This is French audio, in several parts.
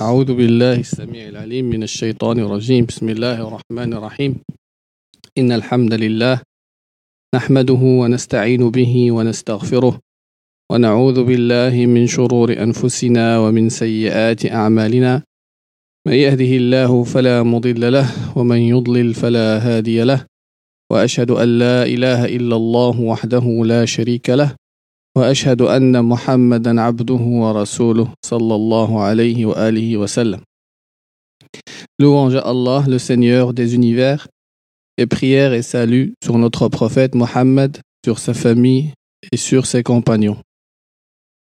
أعوذ بالله السميع العليم من الشيطان الرجيم. بسم الله الرحمن الرحيم. إن الحمد لله نحمده ونستعين به ونستغفره ونعوذ بالله من شرور أنفسنا ومن سيئات أعمالنا. من يهده الله فلا مضل له ومن يضلل فلا هادي له. وأشهد أن لا إله إلا الله وحده لا شريك له. واشهد ان محمدا عبده ورسوله صلى الله عليه واله وسلم Louange à Allah, le Seigneur des univers, et prière et salut sur notre prophète Mohammed, sur sa famille et sur ses compagnons.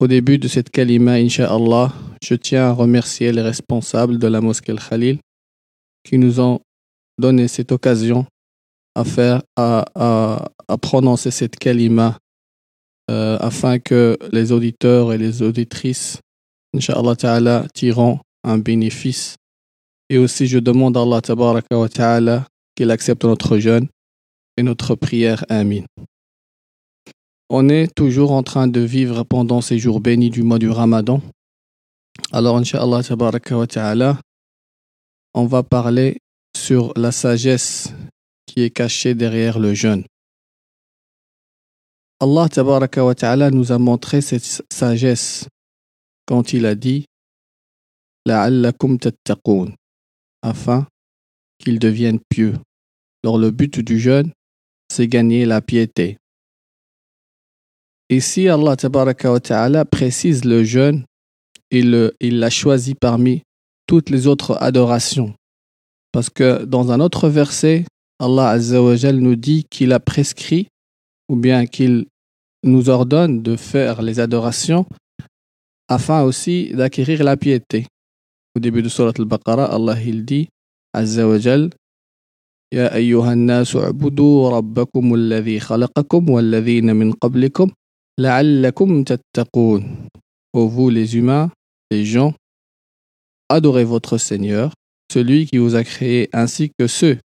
Au début de cette kalima, Inch'Allah, je tiens à remercier les responsables de la mosquée Al-Khalil qui nous ont donné cette occasion à faire, à, à, à prononcer cette kalima euh, afin que les auditeurs et les auditrices, Inch'Allah Ta'ala, un bénéfice. Et aussi, je demande à Allah Tabaraka wa Ta'ala qu'il accepte notre jeûne et notre prière. Amin. On est toujours en train de vivre pendant ces jours bénis du mois du Ramadan. Alors, Inch'Allah Tabaraka Ta'ala, on va parler sur la sagesse qui est cachée derrière le jeûne. Allah nous a montré cette sagesse quand il a dit La'allakum tattaqoun afin qu'ils deviennent pieux. Alors le but du jeûne, c'est gagner la piété. Ici, Allah précise le jeûne, il l'a choisi parmi toutes les autres adorations. Parce que dans un autre verset, Allah nous dit qu'il a prescrit ou bien qu'il nous ordonne de faire les adorations afin aussi d'acquérir la piété. Au début de Surat al-Baqarah, Allah il dit Azza wa Jal يا أيها الناس اعبدوا ربكم الذي خلقكم والذين من قبلكم لعلكم تتقون Ô vous les humains, les gens, adorez votre Seigneur, celui qui vous a créé ainsi que ceux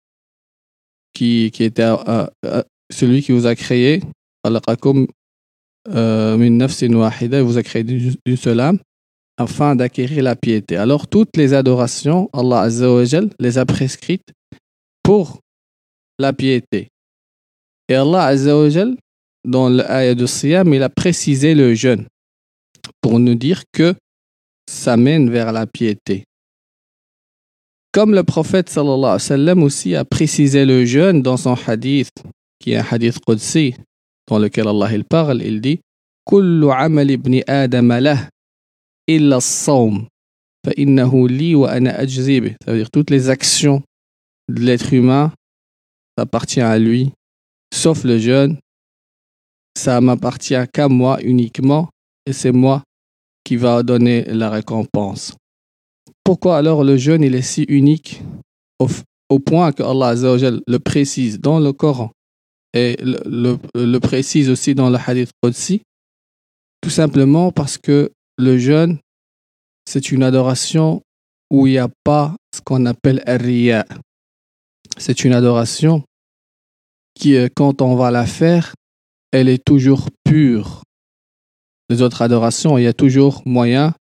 qui, qui étaient euh, euh, celui qui vous a créé خلقكم wahida, vous a créé d'une seule âme afin d'acquérir la piété. Alors toutes les adorations, Allah Azza wa Jal les a prescrites pour la piété. Et Allah Azza wa Jal, dans l'ayah de Siyam, il a précisé le jeûne pour nous dire que ça mène vers la piété. Comme le prophète sallallahu sallam aussi a précisé le jeûne dans son hadith, qui est un hadith Qudsi, dans lequel Allah il parle, il dit C'est-à-dire, toutes les actions de l'être humain appartient à lui, sauf le jeûne. Ça m'appartient qu'à moi uniquement et c'est moi qui va donner la récompense. Pourquoi alors le jeûne il est si unique au, point que Allah le précise dans le Coran? Et le, précise aussi dans le hadith Qudsi, tout simplement parce que le jeûne, c'est une adoration où il n'y a pas ce qu'on appelle riya. C'est une adoration qui, quand on va la faire, elle est toujours pure. Les autres adorations, il y a toujours moyen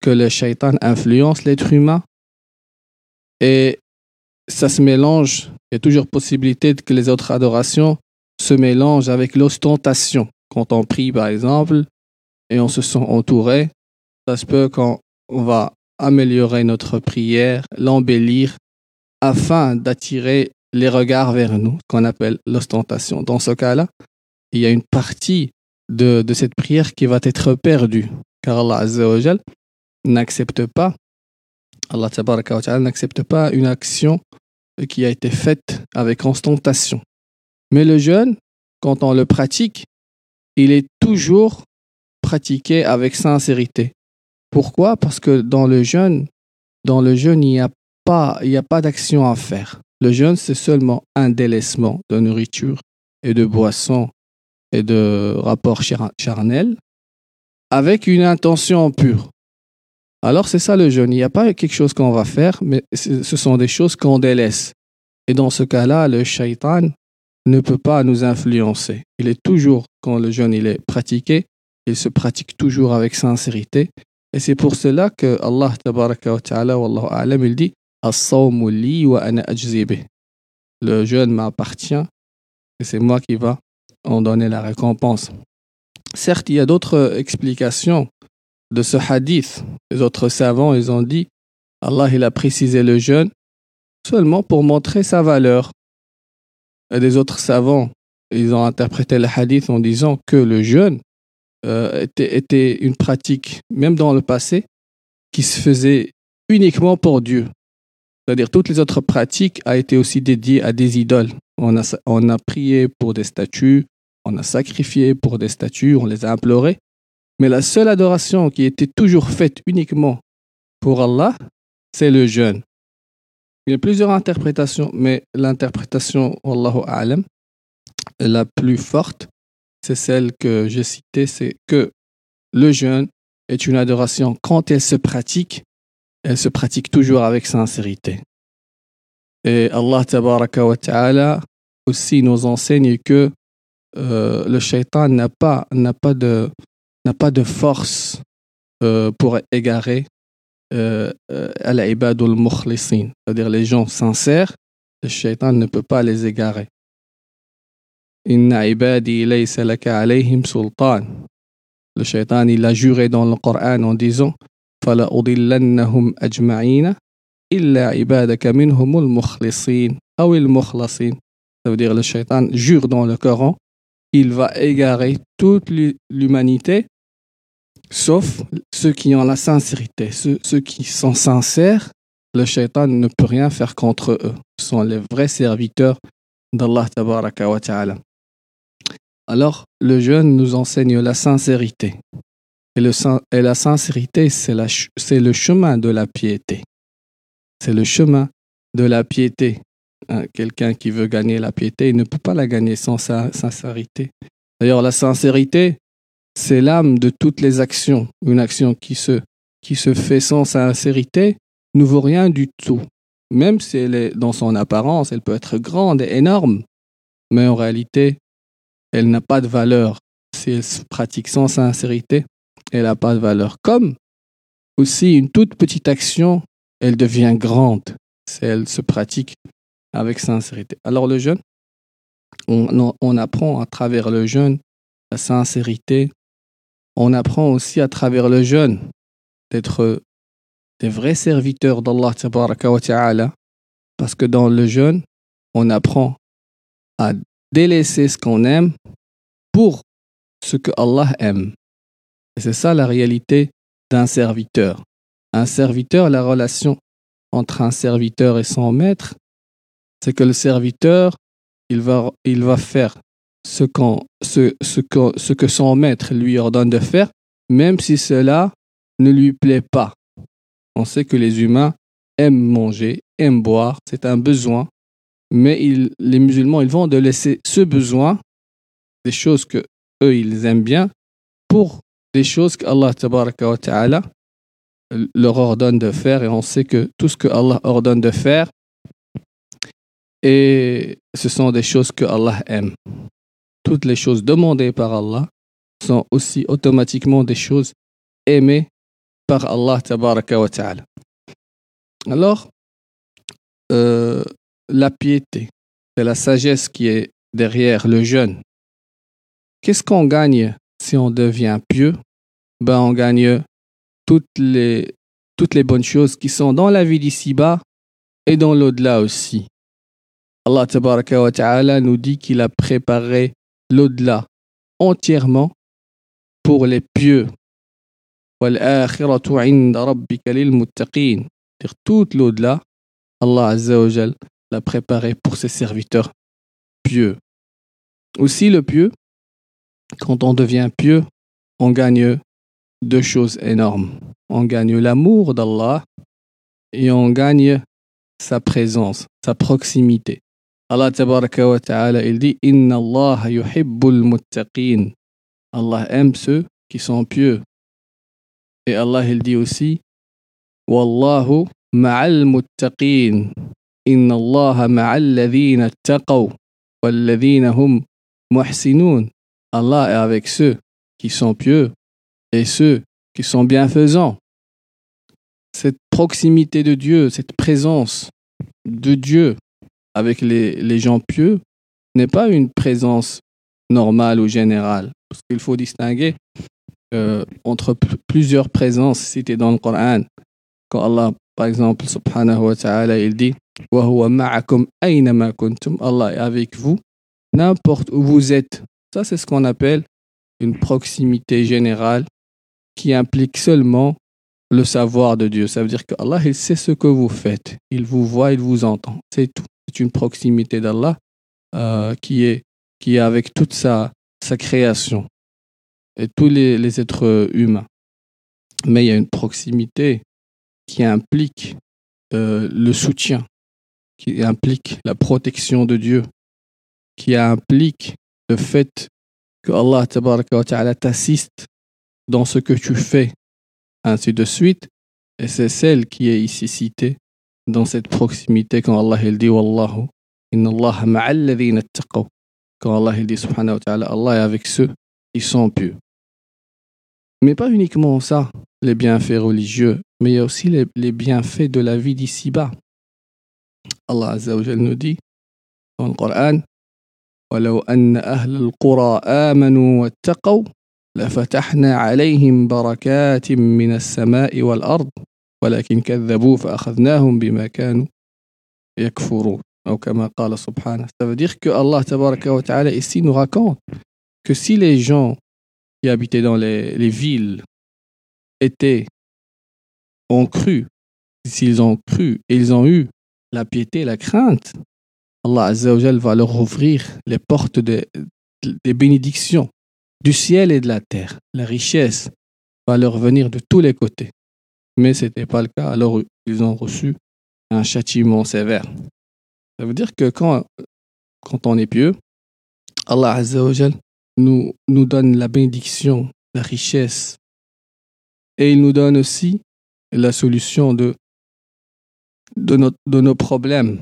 que le shaitan influence l'être humain et ça se mélange. Il y a toujours possibilité que les autres adorations se mélange avec l'ostentation. Quand on prie, par exemple, et on se sent entouré, ça se peut qu'on va améliorer notre prière, l'embellir, afin d'attirer les regards vers nous, qu'on appelle l'ostentation. Dans ce cas-là, il y a une partie de, de, cette prière qui va être perdue, car Allah n'accepte pas, Allah n'accepte pas une action qui a été faite avec ostentation. Mais le jeûne, quand on le pratique, il est toujours pratiqué avec sincérité. Pourquoi? Parce que dans le jeûne, dans le jeûne, il n'y a pas, d'action à faire. Le jeûne, c'est seulement un délaissement de nourriture et de boissons et de rapports charnels avec une intention pure. Alors c'est ça le jeûne. Il n'y a pas quelque chose qu'on va faire, mais ce sont des choses qu'on délaisse. Et dans ce cas-là, le shaitan ne peut pas nous influencer. Il est toujours, quand le jeûne il est pratiqué, il se pratique toujours avec sincérité Et c'est pour cela que Allah ta'ala, a'lam, il dit wa ana. Le jeûne m'appartient et c'est moi qui va en donner la récompense. Certes, il y a d'autres explications de ce hadith. Les autres savants, ils ont dit Allah, il a précisé le jeûne seulement pour montrer sa valeur. Des autres savants, ils ont interprété le hadith en disant que le jeûne euh, était, une pratique, même dans le passé, qui se faisait uniquement pour Dieu. C'est-à-dire toutes les autres pratiques a été aussi dédiées à des idoles. On a, on a prié pour des statues, on a sacrifié pour des statues, on les a implorés. Mais la seule adoration qui était toujours faite uniquement pour Allah, c'est le jeûne. Il y a plusieurs interprétations, mais l'interprétation, Allahu A'lam, la plus forte, c'est celle que j'ai citée, c'est que le jeûne est une adoration quand elle se pratique, elle se pratique toujours avec sincérité. Et Allah tabaraka wa ta'ala aussi nous enseigne que euh, le shaitan n'a pas, de force euh, pour égarer euh, al-ibadul mukhlisin, c'est-à-dire les gens sincères, le shaitan ne peut pas les égarer. Inna ibadi laysa laka alayhim sultan. Le shaitan, il a juré dans le Coran en disant فلا أضلنهم أجمعين إلا عبادك منهم المخلصين أو المخلصين ça veut dire le shaitan jure dans le Coran il va égarer toute l'humanité sauf ceux qui ont la sincérité ceux, qui sont sincères le shaitan ne peut rien faire contre eux ce sont les vrais serviteurs d'Allah wa ta'ala alors le jeûne nous enseigne la sincérité et la sincérité, c'est le chemin de la piété. C'est le chemin de la piété. Hein, quelqu'un qui veut gagner la piété, il ne peut pas la gagner sans sa sincérité. D'ailleurs, la sincérité, c'est l'âme de toutes les actions. Une action qui se, qui se fait sans sincérité ne vaut rien du tout. Même si elle est dans son apparence, elle peut être grande et énorme, mais en réalité, elle n'a pas de valeur si elle se pratique sans sincérité elle n'a pas de valeur. Comme aussi une toute petite action, elle devient grande si elle se pratique avec sincérité. Alors le jeûne, on, apprend à travers le jeûne la sincérité. On apprend aussi à travers le jeûne d'être des vrais serviteurs d'Allah parce que dans le jeûne, on apprend à délaisser ce qu'on aime pour ce que Allah aime. Et c'est ça la réalité d'un serviteur. Un serviteur, la relation entre un serviteur et son maître, c'est que le serviteur, il va faire ce, que son maître lui ordonne de faire, même si cela ne lui plaît pas. On sait que les humains aiment manger, aiment boire, c'est un besoin, mais les musulmans, ils vont de laisser ce besoin, des choses que eux, ils aiment bien, pour des choses qu'Allah ta'ala leur ordonne de faire et on sait que tout ce que Allah ordonne de faire et ce sont des choses que Allah aime. Toutes les choses demandées par Allah sont aussi automatiquement des choses aimées par Allah ta'ala. Alors, euh, la piété, c'est la sagesse qui est derrière le jeûne. Qu'est-ce qu'on gagne si on devient pieux, ben on gagne toutes les, toutes les bonnes choses qui sont dans la vie d'ici-bas et dans l'au-delà aussi. Allah wa ta'ala nous dit qu'il a préparé l'au-delà entièrement pour les pieux. Toute l'au-delà, Allah l'a préparé pour ses serviteurs pieux. Aussi le pieux, quand on devient pieux, on gagne deux choses énormes. On gagne l'amour d'Allah et on gagne sa présence, sa proximité. Allah tabaraka wa ta'ala, il dit Inna Allah yuhibbul muttaqin. Allah aime ceux qui sont pieux. Et Allah, il dit aussi Wallahu ma'al muttaqin. Inna Allah ma'al ladhina taqaw. والذين hum muhsinun. Allah est avec ceux qui sont pieux et ceux qui sont bienfaisants. proximité de Dieu, cette présence de Dieu avec les, les gens pieux n'est pas une présence normale ou générale. Parce qu'il faut distinguer euh, entre plusieurs présences citées dans le Coran. Quand Allah, par exemple, subhanahu wa ta'ala, il dit Allah est avec vous n'importe où vous êtes. Ça, c'est ce qu'on appelle une proximité générale qui implique seulement le savoir de Dieu. Ça veut dire qu'Allah, il sait ce que vous faites. Il vous voit, il vous entend. C'est tout. C'est une proximité d'Allah euh, qui, est, qui est avec toute sa, création et tous les, les êtres humains. Mais il y a une proximité qui implique euh, le soutien, qui implique la protection de Dieu, qui implique le fait que Allah t'assiste dans ce que tu fais, ainsi de suite. Et c'est celle qui est ici citée dans cette proximité quand Allah il dit Wallahu, inna Allah ma'alladhina taqaw. Quand Allah il dit subhanahu wa ta'ala, Allah est avec ceux qui sont pieux. Mais pas uniquement ça, les bienfaits religieux, mais il y a aussi les, les bienfaits de la vie d'ici-bas. Allah Azza wa nous dit dans le Coran ولو أن أهل القرى آمنوا واتقوا لفتحنا عليهم بركات من السماء والأرض ولكن كذبوا فأخذناهم بما كانوا يكفرون أو كما قال سبحانه Ça veut dire que Allah tabaraka wa ta'ala ici nous raconte que si les gens qui habitaient dans les, les villes étaient ont cru s'ils ont cru et ils ont eu la piété, la crainte, Allah Azzawajal va leur ouvrir les portes des, des bénédictions du ciel et de la terre. La richesse va leur venir de tous les côtés. Mais ce n'était pas le cas, alors ils ont reçu un châtiment sévère. Ça veut dire que quand, quand on est pieux, Allah Azzawajal nous, nous donne la bénédiction, la richesse, et il nous donne aussi la solution de, de, nos, de nos problèmes.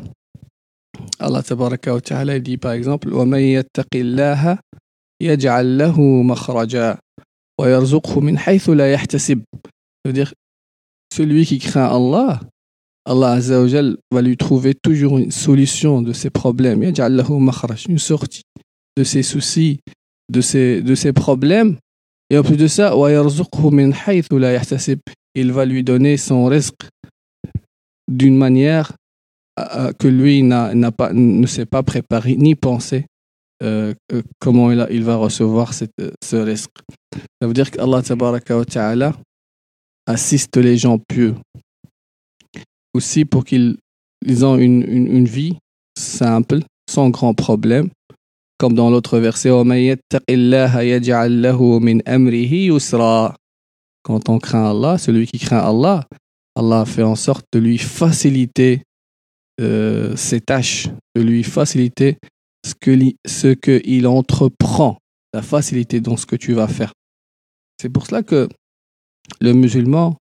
Allah tabaraka wa ta'ala dit par exemple وَمَن يَتَّقِ اللَّهَ يَجْعَل لَّهُ مَخْرَجًا وَيَرْزُقْهُ مِنْ حَيْثُ لَا يَحْتَسِبْ C'est-à-dire, Celui qui craint Allah, Allah Azzawajal va lui trouver toujours une solution de ses problèmes. Une sortie de ses soucis, de ses, de ses problèmes. Et en plus de ça, il va lui donner son risque d'une manière euh, euh, que lui n'a pas, ne s'est pas préparé ni pensé euh, comment il, a, il, va recevoir cette, ce risque. Ça veut dire qu'Allah Ta'ala assiste les gens pieux aussi pour qu'ils ils ont une, une, vie simple, sans grand problème, comme dans l'autre verset Quand on craint Allah, celui qui craint Allah, Allah fait en sorte de lui faciliter euh, ses tâches, de lui faciliter ce qu'il ce que entreprend, la facilité dans ce que tu vas faire. C'est pour cela que le musulman,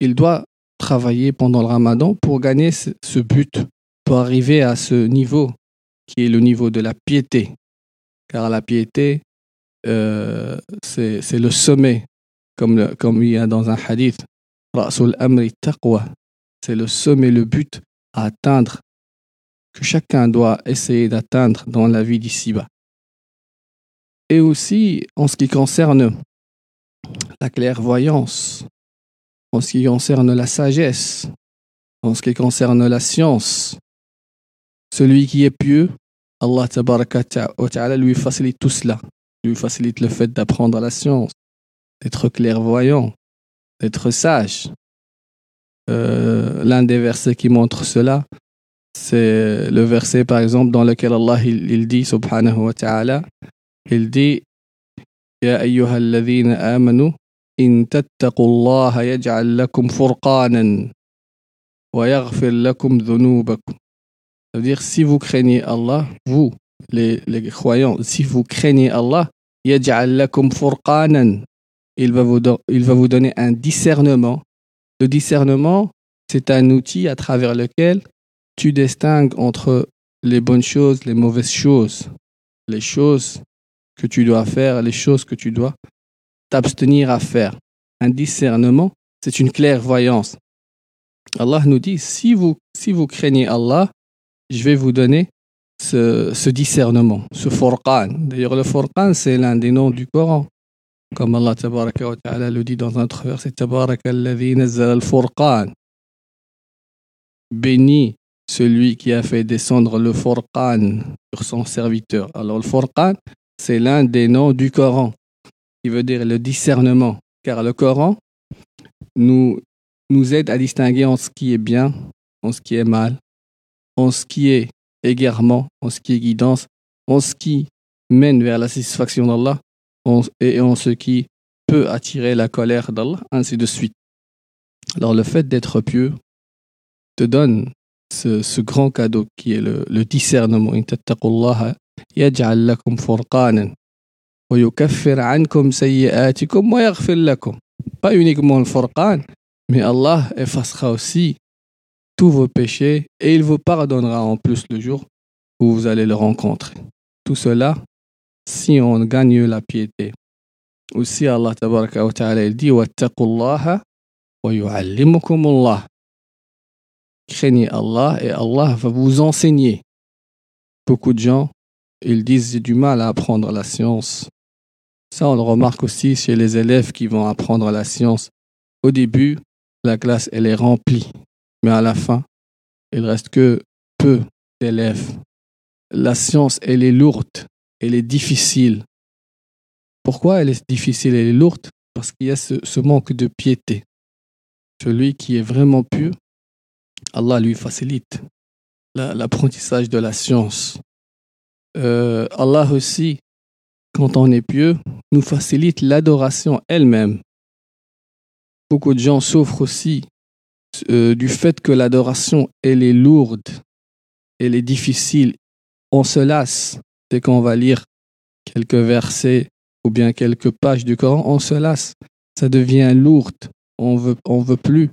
il doit travailler pendant le ramadan pour gagner ce but, pour arriver à ce niveau qui est le niveau de la piété. Car la piété, euh, c'est le sommet, comme, il y a dans un hadith. C'est le sommet, le but à atteindre, que chacun doit essayer d'atteindre dans la vie d'ici-bas. Et aussi en ce qui concerne la clairvoyance, en ce qui concerne la sagesse, en ce qui concerne la science. Celui qui est pieux, Allah lui facilite tout cela, lui facilite le fait d'apprendre la science, d'être clairvoyant, d'être sage, euh, l'un des versets qui montre cela, c'est le verset par exemple dans lequel Allah il, il dit subhanahu wa ta'ala, il dit يا أيها الذين آمنوا إن تتقوا الله يجعل لكم فرقانا ويغفر لكم ذنوبكم. C'est-à-dire si vous craignez Allah, vous les, les croyants, si vous craignez Allah, يجعل لكم فرقانا. Il va vous, il va vous donner un discernement le discernement, c'est un outil à travers lequel tu distingues entre les bonnes choses, les mauvaises choses, les choses que tu dois faire, les choses que tu dois t'abstenir à faire. Un discernement, c'est une clairvoyance. Allah nous dit si vous, si vous craignez Allah, je vais vous donner ce, ce discernement, ce Furqan. D'ailleurs, le Furqan, c'est l'un des noms du Coran. Comme Allah wa ta'ala le dit dans un autre verset. Béni celui qui a fait descendre le Furqan sur son serviteur. Alors, le Furqan, c'est l'un des noms du Coran, qui veut dire le discernement. Car le Coran nous, nous aide à distinguer en ce qui est bien, en ce qui est mal, en ce qui est égarement, en ce qui est guidance, en ce qui mène vers la satisfaction d'Allah et en ce qui peut attirer la colère d'Allah, ainsi de suite. Alors le fait d'être pieux te donne ce, ce, grand cadeau qui est le, le discernement. يجعل لكم فرقانا ويكفر عنكم سيئاتكم ويغفر لكم. Pas uniquement le Furqan, mais Allah effacera aussi tous vos péchés et il vous pardonnera en plus le jour où vous allez le rencontrer. Tout cela si on gagne la piété. Aussi Allah tabaraka wa ta'ala il dit wattaqullaha wa yu'allimukumullah. Craignez Allah et Allah va vous enseigner. Beaucoup de gens ils disent j'ai du mal à apprendre la science. Ça on le remarque aussi chez les élèves qui vont apprendre la science. Au début, la classe elle est remplie, mais à la fin, il reste que peu d'élèves. La science elle est lourde elle est difficile. Pourquoi elle est difficile, elle est lourde? Parce qu'il y a ce, ce, manque de piété. Celui qui est vraiment pur, Allah lui facilite l'apprentissage de la science. Euh, Allah aussi, quand on est pieux, nous facilite l'adoration elle-même. Beaucoup de gens souffrent aussi euh, du fait que l'adoration, elle est lourde, elle est difficile. On se lasse dès qu'on va lire quelques versets ou bien quelques pages du Coran, on se lasse. Ça devient lourd. On veut, veut plus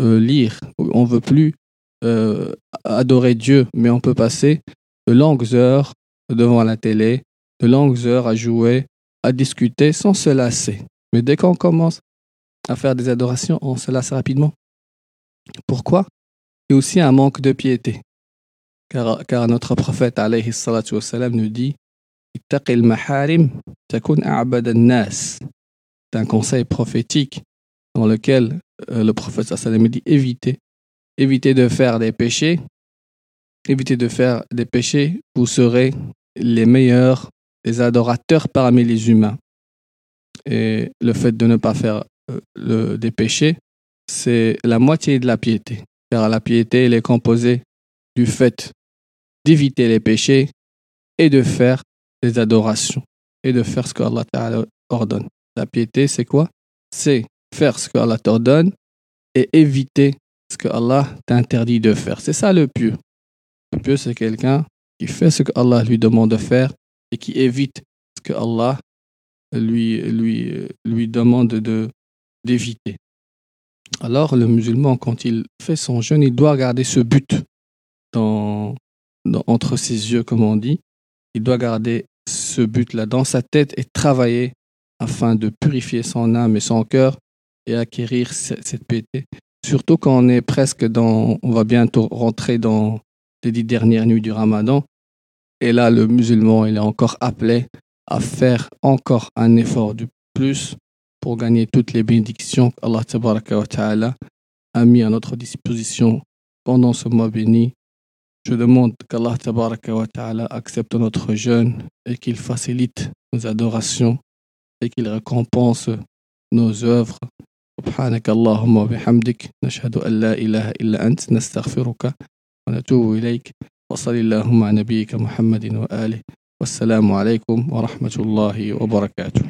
euh, lire, on veut plus adorer Dieu, mais on peut passer de longues heures devant la télé, de longues heures à jouer, à discuter sans se lasser. Mais dès qu'on commence à faire des adorations, on se lasse rapidement. Pourquoi? A aussi un manque de piété. Car, notre prophète alayhi salatu wassalam, nous dit maharim takun nas. C'est un conseil prophétique dans lequel euh, le prophète sallam dit évitez, évitez de faire des péchés, évitez de faire des péchés, vous serez les meilleurs, les adorateurs parmi les humains. Et le fait de ne pas faire euh, le, des péchés, c'est la moitié de la piété. Car la piété, elle est composée du fait d'éviter les péchés et de faire des adorations et de faire ce que Allah ordonne. La piété, c'est quoi? C'est faire ce que Allah t'ordonne et éviter ce que Allah t'interdit de faire. C'est ça le pieux. Le pieux, c'est quelqu'un qui fait ce que Allah lui demande de faire et qui évite ce que Allah lui, demande de, d'éviter. Alors, le musulman, quand il fait son jeûne, il doit garder ce but entre ses yeux, comme on dit. Il doit garder ce but-là dans sa tête et travailler afin de purifier son âme et son cœur et acquérir cette piété. Surtout quand on est presque dans, on va bientôt rentrer dans les dix dernières nuits du ramadan. Et là, le musulman, il est encore appelé à faire encore un effort de plus pour gagner toutes les bénédictions qu'Allah a mis à notre disposition pendant ce mois béni je demande qu'Allah ta'ala accepte notre jeûne et qu'il facilite nos adorations et qu'il récompense nos œuvres. سبحانك اللهم وبحمدك نشهد أن لا إله إلا أنت نستغفرك ونتوب إليك وصل اللهم على نبيك محمد وآله والسلام عليكم ورحمة الله وبركاته.